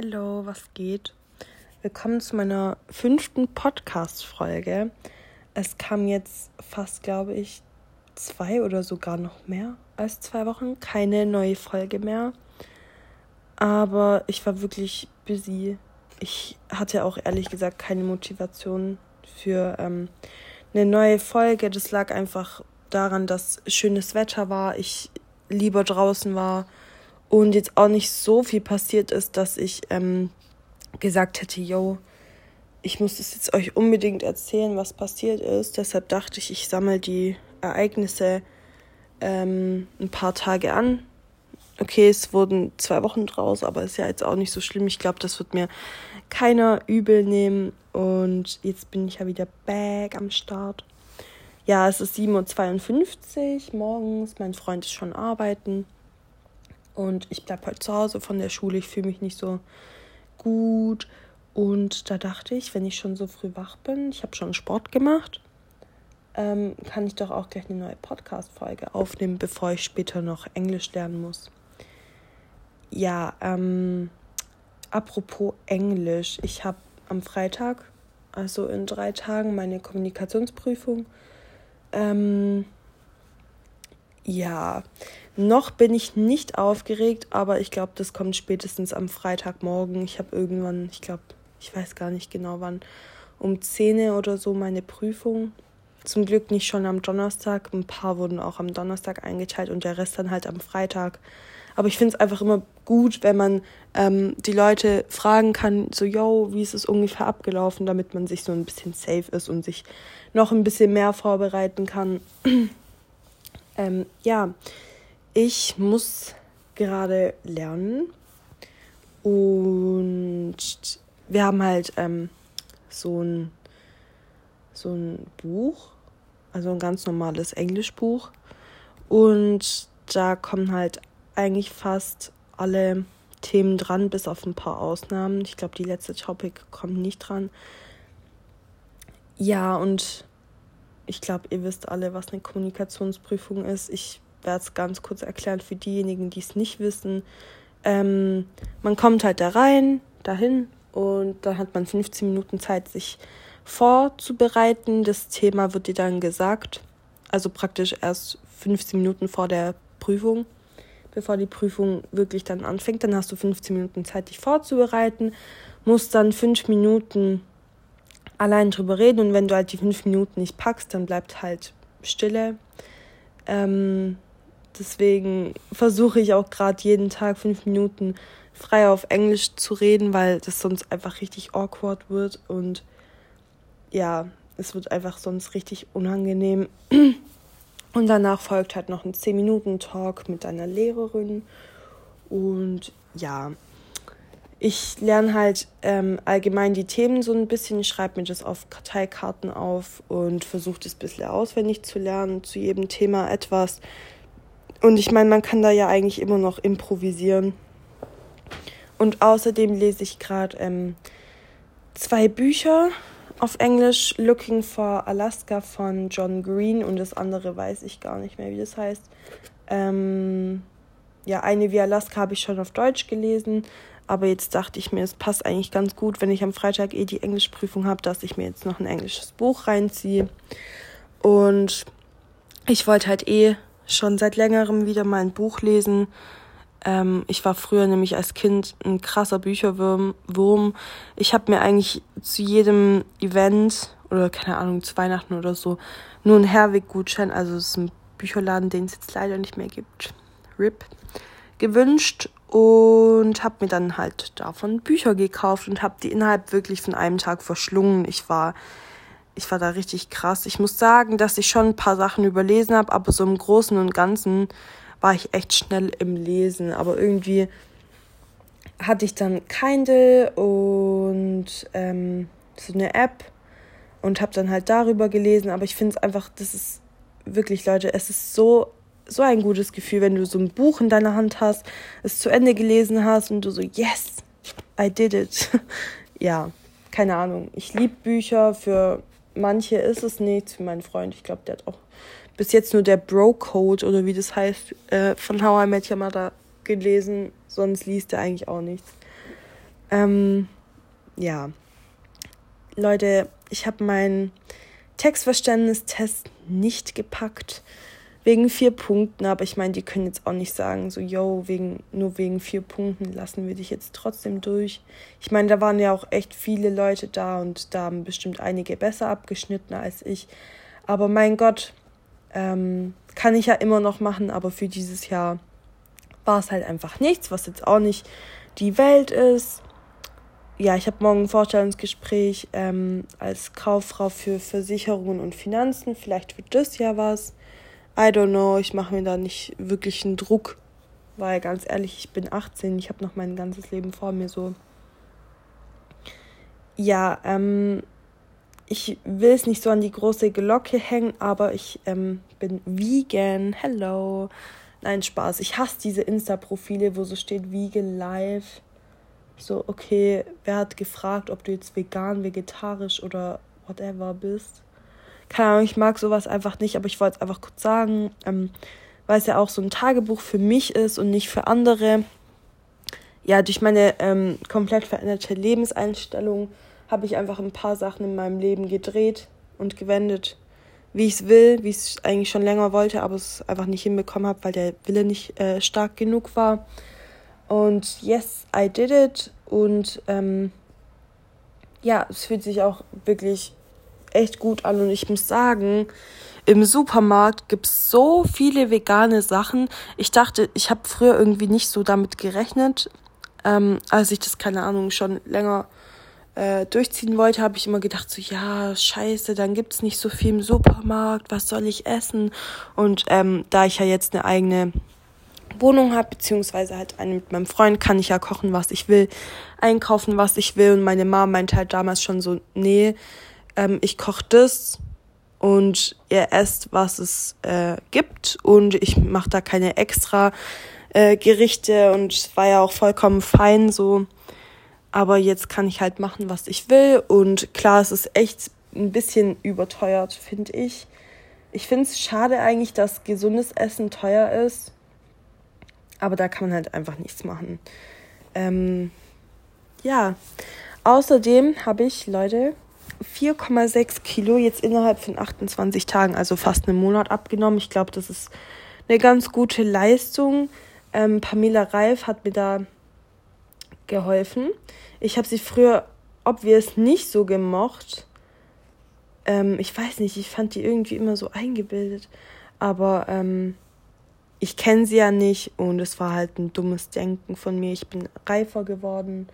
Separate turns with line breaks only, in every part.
Hallo, was geht? Willkommen zu meiner fünften Podcast-Folge. Es kam jetzt fast, glaube ich, zwei oder sogar noch mehr als zwei Wochen keine neue Folge mehr. Aber ich war wirklich busy. Ich hatte auch ehrlich gesagt keine Motivation für ähm, eine neue Folge. Das lag einfach daran, dass schönes Wetter war, ich lieber draußen war und jetzt auch nicht so viel passiert ist, dass ich ähm, gesagt hätte, yo, ich muss es jetzt euch unbedingt erzählen, was passiert ist. Deshalb dachte ich, ich sammle die Ereignisse ähm, ein paar Tage an. Okay, es wurden zwei Wochen draus, aber ist ja jetzt auch nicht so schlimm. Ich glaube, das wird mir keiner übel nehmen. Und jetzt bin ich ja wieder back am Start. Ja, es ist 7.52 Uhr morgens. Mein Freund ist schon arbeiten. Und ich bleibe halt zu Hause von der Schule. Ich fühle mich nicht so gut. Und da dachte ich, wenn ich schon so früh wach bin, ich habe schon Sport gemacht, ähm, kann ich doch auch gleich eine neue Podcast-Folge aufnehmen, bevor ich später noch Englisch lernen muss. Ja, ähm, apropos Englisch. Ich habe am Freitag, also in drei Tagen, meine Kommunikationsprüfung. Ähm, ja, noch bin ich nicht aufgeregt, aber ich glaube, das kommt spätestens am Freitagmorgen. Ich habe irgendwann, ich glaube, ich weiß gar nicht genau wann, um 10 oder so meine Prüfung. Zum Glück nicht schon am Donnerstag. Ein paar wurden auch am Donnerstag eingeteilt und der Rest dann halt am Freitag. Aber ich finde es einfach immer gut, wenn man ähm, die Leute fragen kann, so, yo, wie ist es ungefähr abgelaufen, damit man sich so ein bisschen safe ist und sich noch ein bisschen mehr vorbereiten kann. Ähm, ja, ich muss gerade lernen und wir haben halt ähm, so ein so ein Buch, also ein ganz normales Englischbuch und da kommen halt eigentlich fast alle Themen dran, bis auf ein paar Ausnahmen. Ich glaube, die letzte Topic kommt nicht dran. Ja, und ich glaube, ihr wisst alle, was eine Kommunikationsprüfung ist. Ich werde es ganz kurz erklären für diejenigen, die es nicht wissen. Ähm, man kommt halt da rein, dahin und dann hat man 15 Minuten Zeit, sich vorzubereiten. Das Thema wird dir dann gesagt. Also praktisch erst 15 Minuten vor der Prüfung, bevor die Prüfung wirklich dann anfängt. Dann hast du 15 Minuten Zeit, dich vorzubereiten, musst dann 5 Minuten allein drüber reden und wenn du halt die fünf Minuten nicht packst, dann bleibt halt Stille. Ähm, deswegen versuche ich auch gerade jeden Tag fünf Minuten frei auf Englisch zu reden, weil das sonst einfach richtig awkward wird und ja, es wird einfach sonst richtig unangenehm. Und danach folgt halt noch ein 10-Minuten-Talk mit deiner Lehrerin. Und ja, ich lerne halt ähm, allgemein die Themen so ein bisschen, schreibe mir das auf Karteikarten auf und versuche das ein bisschen auswendig zu lernen, zu jedem Thema etwas. Und ich meine, man kann da ja eigentlich immer noch improvisieren. Und außerdem lese ich gerade ähm, zwei Bücher auf Englisch, Looking for Alaska von John Green und das andere weiß ich gar nicht mehr, wie das heißt. Ähm, ja, eine wie Alaska habe ich schon auf Deutsch gelesen, aber jetzt dachte ich mir, es passt eigentlich ganz gut, wenn ich am Freitag eh die Englischprüfung habe, dass ich mir jetzt noch ein englisches Buch reinziehe. Und ich wollte halt eh schon seit längerem wieder mal ein Buch lesen. Ähm, ich war früher nämlich als Kind ein krasser Bücherwurm. Ich habe mir eigentlich zu jedem Event oder keine Ahnung, zu Weihnachten oder so nur einen Herwig-Gutschein, also es ist ein Bücherladen, den es jetzt leider nicht mehr gibt. RIP gewünscht und habe mir dann halt davon Bücher gekauft und habe die innerhalb wirklich von einem Tag verschlungen. Ich war ich war da richtig krass. Ich muss sagen, dass ich schon ein paar Sachen überlesen habe, aber so im Großen und Ganzen war ich echt schnell im Lesen. Aber irgendwie hatte ich dann Kindle und ähm, so eine App und habe dann halt darüber gelesen. Aber ich finde es einfach, das ist wirklich, Leute, es ist so so ein gutes Gefühl, wenn du so ein Buch in deiner Hand hast, es zu Ende gelesen hast und du so, yes, I did it. ja, keine Ahnung. Ich liebe Bücher. Für manche ist es nichts. Für meinen Freund, ich glaube, der hat auch bis jetzt nur der Bro-Code oder wie das heißt, äh, von How I Met Your Mother gelesen. Sonst liest er eigentlich auch nichts. Ähm, ja. Leute, ich habe meinen Textverständnistest nicht gepackt wegen vier Punkten, aber ich meine, die können jetzt auch nicht sagen, so, yo, wegen, nur wegen vier Punkten lassen wir dich jetzt trotzdem durch. Ich meine, da waren ja auch echt viele Leute da und da haben bestimmt einige besser abgeschnitten als ich. Aber mein Gott, ähm, kann ich ja immer noch machen, aber für dieses Jahr war es halt einfach nichts, was jetzt auch nicht die Welt ist. Ja, ich habe morgen ein Vorstellungsgespräch ähm, als Kauffrau für Versicherungen und Finanzen. Vielleicht wird das ja was. I don't know, ich mache mir da nicht wirklich einen Druck, weil ganz ehrlich, ich bin 18, ich habe noch mein ganzes Leben vor mir so. Ja, ähm, ich will es nicht so an die große Glocke hängen, aber ich ähm, bin vegan. Hello. Nein, Spaß. Ich hasse diese Insta-Profile, wo so steht Vegan Live. So, okay, wer hat gefragt, ob du jetzt vegan, vegetarisch oder whatever bist? Keine Ahnung, ich mag sowas einfach nicht, aber ich wollte es einfach kurz sagen, ähm, weil es ja auch so ein Tagebuch für mich ist und nicht für andere. Ja, durch meine ähm, komplett veränderte Lebenseinstellung habe ich einfach ein paar Sachen in meinem Leben gedreht und gewendet, wie ich es will, wie ich es eigentlich schon länger wollte, aber es einfach nicht hinbekommen habe, weil der Wille nicht äh, stark genug war. Und yes, I did it. Und ähm, ja, es fühlt sich auch wirklich echt gut an und ich muss sagen, im Supermarkt gibt es so viele vegane Sachen. Ich dachte, ich habe früher irgendwie nicht so damit gerechnet. Ähm, als ich das, keine Ahnung, schon länger äh, durchziehen wollte, habe ich immer gedacht, so ja, scheiße, dann gibt es nicht so viel im Supermarkt, was soll ich essen? Und ähm, da ich ja jetzt eine eigene Wohnung habe, beziehungsweise halt eine mit meinem Freund, kann ich ja kochen, was ich will, einkaufen, was ich will. Und meine Mama meinte halt damals schon so, nee, ähm, ich koche das und ihr esst, was es äh, gibt und ich mache da keine extra äh, Gerichte und es war ja auch vollkommen fein so. Aber jetzt kann ich halt machen, was ich will und klar, es ist echt ein bisschen überteuert, finde ich. Ich finde es schade eigentlich, dass gesundes Essen teuer ist, aber da kann man halt einfach nichts machen. Ähm, ja, außerdem habe ich, Leute, 4,6 Kilo jetzt innerhalb von 28 Tagen, also fast einen Monat abgenommen. Ich glaube, das ist eine ganz gute Leistung. Ähm, Pamela Reif hat mir da geholfen. Ich habe sie früher, ob wir es nicht so gemocht. Ähm, ich weiß nicht, ich fand die irgendwie immer so eingebildet. Aber ähm, ich kenne sie ja nicht und es war halt ein dummes Denken von mir. Ich bin reifer geworden.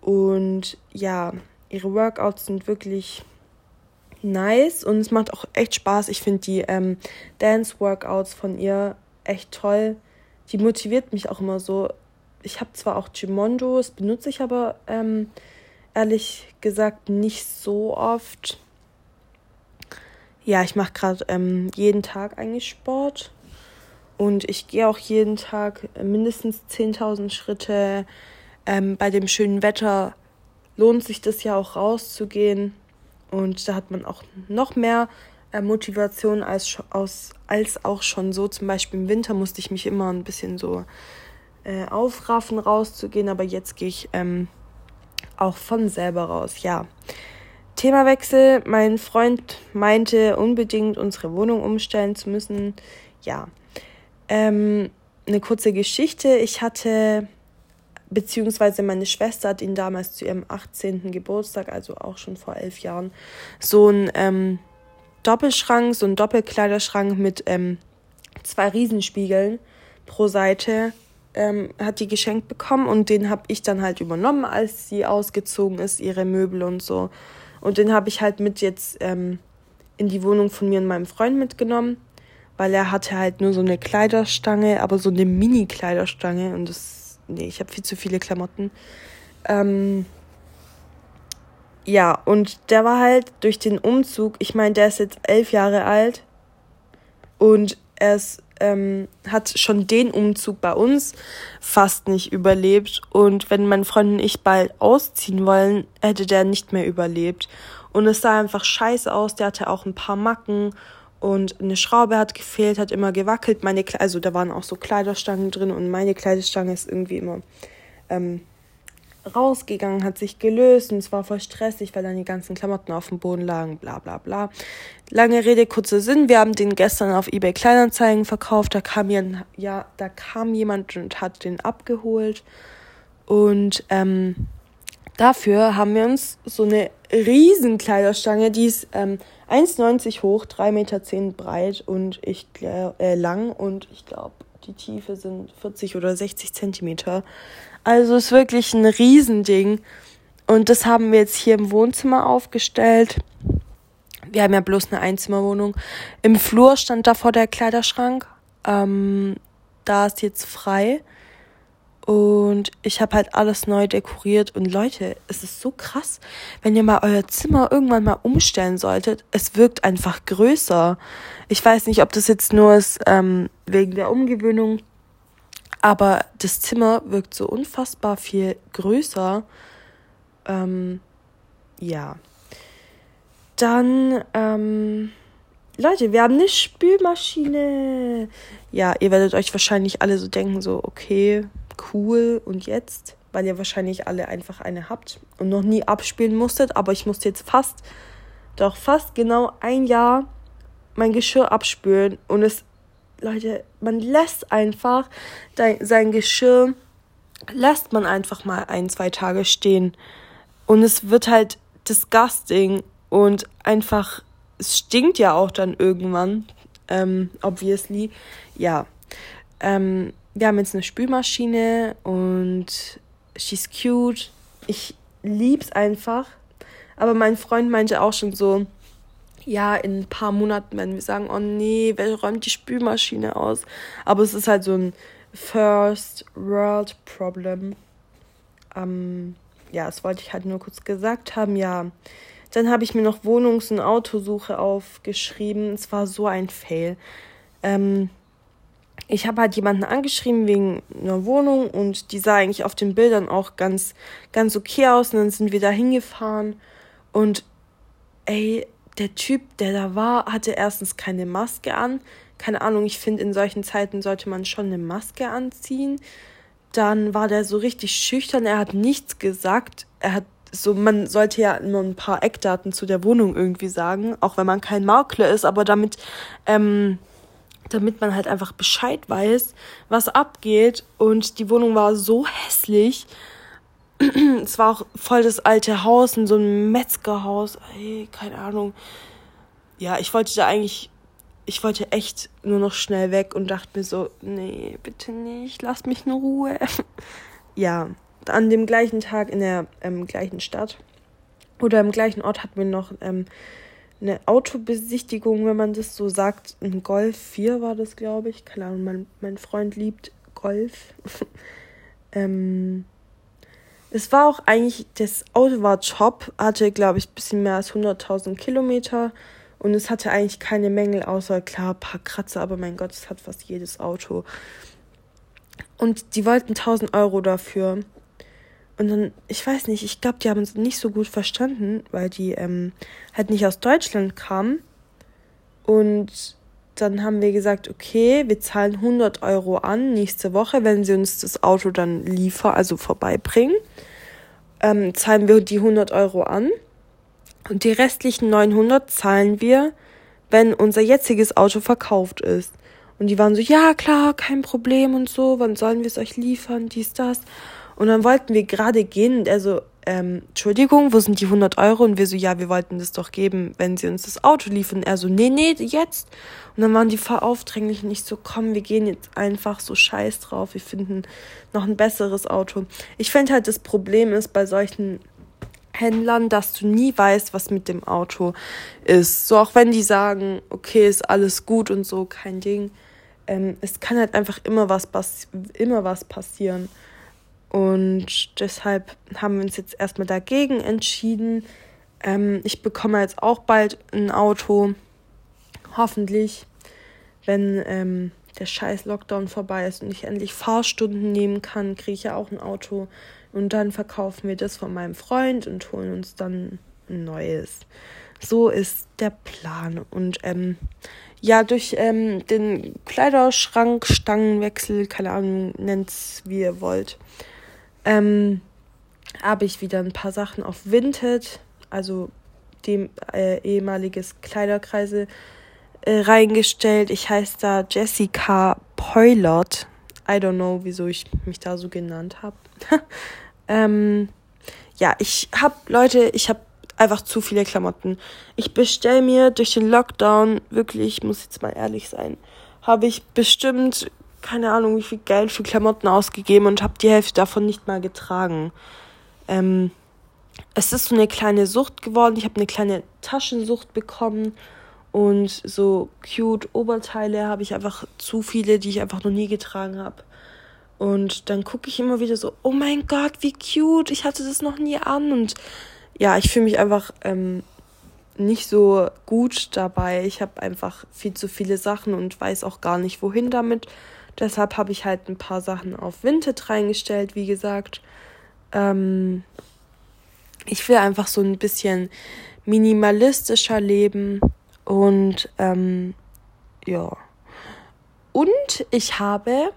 Und ja, ihre Workouts sind wirklich nice und es macht auch echt Spaß. Ich finde die ähm, Dance-Workouts von ihr echt toll. Die motiviert mich auch immer so. Ich habe zwar auch Gimondo, das benutze ich aber ähm, ehrlich gesagt nicht so oft. Ja, ich mache gerade ähm, jeden Tag eigentlich Sport und ich gehe auch jeden Tag mindestens 10.000 Schritte. Ähm, bei dem schönen Wetter lohnt sich das ja auch rauszugehen. Und da hat man auch noch mehr äh, Motivation als, aus, als auch schon so. Zum Beispiel im Winter musste ich mich immer ein bisschen so äh, aufraffen, rauszugehen. Aber jetzt gehe ich ähm, auch von selber raus. Ja. Themawechsel. Mein Freund meinte unbedingt, unsere Wohnung umstellen zu müssen. Ja. Ähm, eine kurze Geschichte. Ich hatte beziehungsweise meine Schwester hat ihn damals zu ihrem 18. Geburtstag, also auch schon vor elf Jahren, so einen ähm, Doppelschrank, so einen Doppelkleiderschrank mit ähm, zwei Riesenspiegeln pro Seite ähm, hat die geschenkt bekommen und den habe ich dann halt übernommen, als sie ausgezogen ist, ihre Möbel und so. Und den habe ich halt mit jetzt ähm, in die Wohnung von mir und meinem Freund mitgenommen, weil er hatte halt nur so eine Kleiderstange, aber so eine Mini-Kleiderstange und das nee, ich habe viel zu viele Klamotten. Ähm, ja, und der war halt durch den Umzug, ich meine, der ist jetzt elf Jahre alt und er ist, ähm, hat schon den Umzug bei uns fast nicht überlebt. Und wenn mein Freund und ich bald ausziehen wollen, hätte der nicht mehr überlebt. Und es sah einfach scheiße aus, der hatte auch ein paar Macken und eine Schraube hat gefehlt, hat immer gewackelt. Meine also da waren auch so Kleiderstangen drin und meine Kleiderstange ist irgendwie immer ähm, rausgegangen, hat sich gelöst und es war voll stressig, weil dann die ganzen Klamotten auf dem Boden lagen, bla bla bla. Lange Rede, kurzer Sinn, wir haben den gestern auf eBay Kleinanzeigen verkauft, da kam, jemand, ja, da kam jemand und hat den abgeholt und ähm, dafür haben wir uns so eine riesen Kleiderstange, die ist ähm, 1,90 hoch, 3,10 Meter breit und ich äh, lang und ich glaube, die Tiefe sind 40 oder 60 Zentimeter. Also ist wirklich ein Riesending. Und das haben wir jetzt hier im Wohnzimmer aufgestellt. Wir haben ja bloß eine Einzimmerwohnung. Im Flur stand davor der Kleiderschrank. Ähm, da ist jetzt frei. Und ich habe halt alles neu dekoriert. Und Leute, es ist so krass, wenn ihr mal euer Zimmer irgendwann mal umstellen solltet. Es wirkt einfach größer. Ich weiß nicht, ob das jetzt nur ist ähm, wegen der Umgewöhnung. Aber das Zimmer wirkt so unfassbar viel größer. Ähm, ja. Dann, ähm, Leute, wir haben eine Spülmaschine. Ja, ihr werdet euch wahrscheinlich alle so denken, so, okay, cool und jetzt, weil ihr wahrscheinlich alle einfach eine habt und noch nie abspielen musstet, aber ich musste jetzt fast, doch fast genau ein Jahr mein Geschirr abspülen und es, Leute, man lässt einfach sein Geschirr, lässt man einfach mal ein, zwei Tage stehen und es wird halt disgusting und einfach, es stinkt ja auch dann irgendwann, ähm, obviously, ja, ähm, wir haben jetzt eine Spülmaschine und she's cute. Ich lieb's einfach. Aber mein Freund meinte auch schon so, ja, in ein paar Monaten werden wir sagen, oh nee, wer räumt die Spülmaschine aus? Aber es ist halt so ein First World Problem. Ähm, ja, das wollte ich halt nur kurz gesagt haben, ja. Dann habe ich mir noch Wohnungs- und Autosuche aufgeschrieben. Es war so ein Fail. Ähm, ich habe halt jemanden angeschrieben wegen einer Wohnung und die sah eigentlich auf den Bildern auch ganz, ganz okay aus. Und dann sind wir da hingefahren und ey, der Typ, der da war, hatte erstens keine Maske an. Keine Ahnung, ich finde, in solchen Zeiten sollte man schon eine Maske anziehen. Dann war der so richtig schüchtern, er hat nichts gesagt. Er hat so, man sollte ja nur ein paar Eckdaten zu der Wohnung irgendwie sagen, auch wenn man kein Makler ist, aber damit, ähm, damit man halt einfach Bescheid weiß, was abgeht. Und die Wohnung war so hässlich. es war auch voll das alte Haus, in so ein Metzgerhaus. Ey, keine Ahnung. Ja, ich wollte da eigentlich, ich wollte echt nur noch schnell weg und dachte mir so, nee, bitte nicht, lass mich in Ruhe. ja, an dem gleichen Tag in der ähm, gleichen Stadt oder im gleichen Ort hatten wir noch ähm, eine Autobesichtigung, wenn man das so sagt. Ein Golf 4 war das, glaube ich. Keine Ahnung, mein, mein Freund liebt Golf. ähm, es war auch eigentlich, das Auto war top, hatte, glaube ich, ein bisschen mehr als 100.000 Kilometer. Und es hatte eigentlich keine Mängel, außer klar, ein paar Kratzer, aber mein Gott, es hat fast jedes Auto. Und die wollten 1000 Euro dafür. Und dann, ich weiß nicht, ich glaube, die haben uns nicht so gut verstanden, weil die ähm, halt nicht aus Deutschland kamen. Und dann haben wir gesagt, okay, wir zahlen 100 Euro an nächste Woche, wenn sie uns das Auto dann liefern, also vorbeibringen. Ähm, zahlen wir die 100 Euro an. Und die restlichen 900 zahlen wir, wenn unser jetziges Auto verkauft ist. Und die waren so, ja klar, kein Problem und so, wann sollen wir es euch liefern, dies, das. Und dann wollten wir gerade gehen und er so, ähm, Entschuldigung, wo sind die 100 Euro? Und wir so, ja, wir wollten das doch geben, wenn sie uns das Auto liefern. Und er so, nee, nee, jetzt. Und dann waren die voll aufdringlich und ich so, komm, wir gehen jetzt einfach so scheiß drauf. Wir finden noch ein besseres Auto. Ich finde halt, das Problem ist bei solchen Händlern, dass du nie weißt, was mit dem Auto ist. So auch wenn die sagen, okay, ist alles gut und so, kein Ding. Ähm, es kann halt einfach immer was, immer was passieren. Und deshalb haben wir uns jetzt erstmal dagegen entschieden. Ähm, ich bekomme jetzt auch bald ein Auto. Hoffentlich, wenn ähm, der scheiß Lockdown vorbei ist und ich endlich Fahrstunden nehmen kann, kriege ich ja auch ein Auto. Und dann verkaufen wir das von meinem Freund und holen uns dann ein neues. So ist der Plan. Und ähm, ja, durch ähm, den Kleiderschrank, Stangenwechsel, keine Ahnung, nennt es wie ihr wollt, ähm, habe ich wieder ein paar Sachen auf Vinted, also dem äh, ehemaliges Kleiderkreise äh, reingestellt. Ich heiße da Jessica Poilot. I don't know, wieso ich mich da so genannt habe. ähm, ja, ich habe, Leute, ich habe einfach zu viele Klamotten. Ich bestelle mir durch den Lockdown, wirklich, ich muss jetzt mal ehrlich sein, habe ich bestimmt, keine Ahnung, wie viel Geld für Klamotten ausgegeben und habe die Hälfte davon nicht mal getragen. Ähm, es ist so eine kleine Sucht geworden. Ich habe eine kleine Taschensucht bekommen und so cute Oberteile habe ich einfach zu viele, die ich einfach noch nie getragen habe. Und dann gucke ich immer wieder so, oh mein Gott, wie cute, ich hatte das noch nie an. Und ja, ich fühle mich einfach ähm, nicht so gut dabei. Ich habe einfach viel zu viele Sachen und weiß auch gar nicht, wohin damit. Deshalb habe ich halt ein paar Sachen auf Vinted reingestellt, wie gesagt. Ähm, ich will einfach so ein bisschen minimalistischer leben und ähm, ja. Und ich habe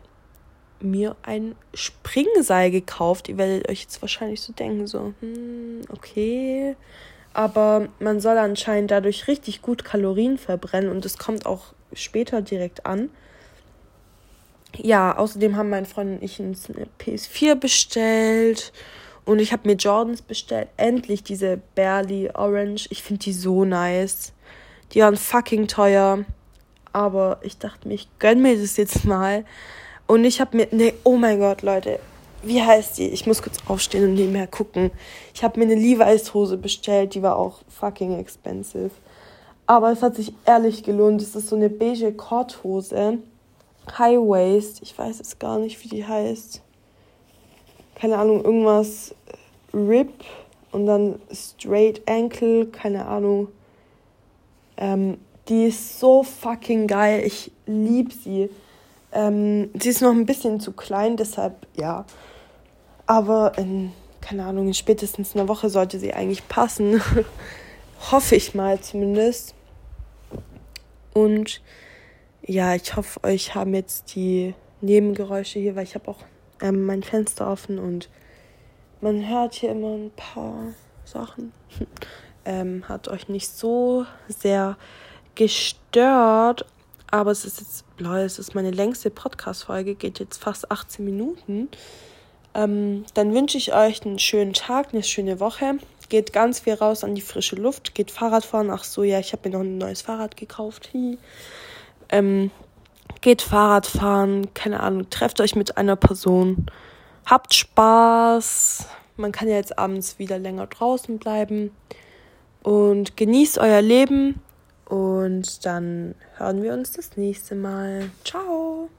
mir ein Springseil gekauft. Ihr werdet euch jetzt wahrscheinlich so denken, so, hm, okay. Aber man soll anscheinend dadurch richtig gut Kalorien verbrennen und es kommt auch später direkt an. Ja, außerdem haben mein Freund und ich eine PS4 bestellt und ich habe mir Jordans bestellt. Endlich diese Barely Orange. Ich finde die so nice. Die waren fucking teuer. Aber ich dachte mir, ich gönn mir das jetzt mal. Und ich habe mir, nee, oh mein Gott, Leute, wie heißt die? Ich muss kurz aufstehen und nebenher gucken. Ich habe mir eine Levi's Hose bestellt, die war auch fucking expensive. Aber es hat sich ehrlich gelohnt. Es ist so eine beige Korthose. High Waist. Ich weiß es gar nicht, wie die heißt. Keine Ahnung, irgendwas Rip und dann Straight Ankle, keine Ahnung. Ähm, die ist so fucking geil. Ich liebe sie. Ähm, sie ist noch ein bisschen zu klein, deshalb ja. Aber in, keine Ahnung, in spätestens einer Woche sollte sie eigentlich passen. hoffe ich mal zumindest. Und ja, ich hoffe, euch haben jetzt die Nebengeräusche hier, weil ich habe auch ähm, mein Fenster offen und man hört hier immer ein paar Sachen. ähm, hat euch nicht so sehr gestört, aber es ist jetzt, Leute, es ist meine längste Podcast-Folge, geht jetzt fast 18 Minuten. Ähm, dann wünsche ich euch einen schönen Tag, eine schöne Woche. Geht ganz viel raus an die frische Luft, geht Fahrrad fahren. Ach so, ja, ich habe mir noch ein neues Fahrrad gekauft. Ähm, geht Fahrrad fahren, keine Ahnung, trefft euch mit einer Person, habt Spaß. Man kann ja jetzt abends wieder länger draußen bleiben und genießt euer Leben. Und dann hören wir uns das nächste Mal. Ciao.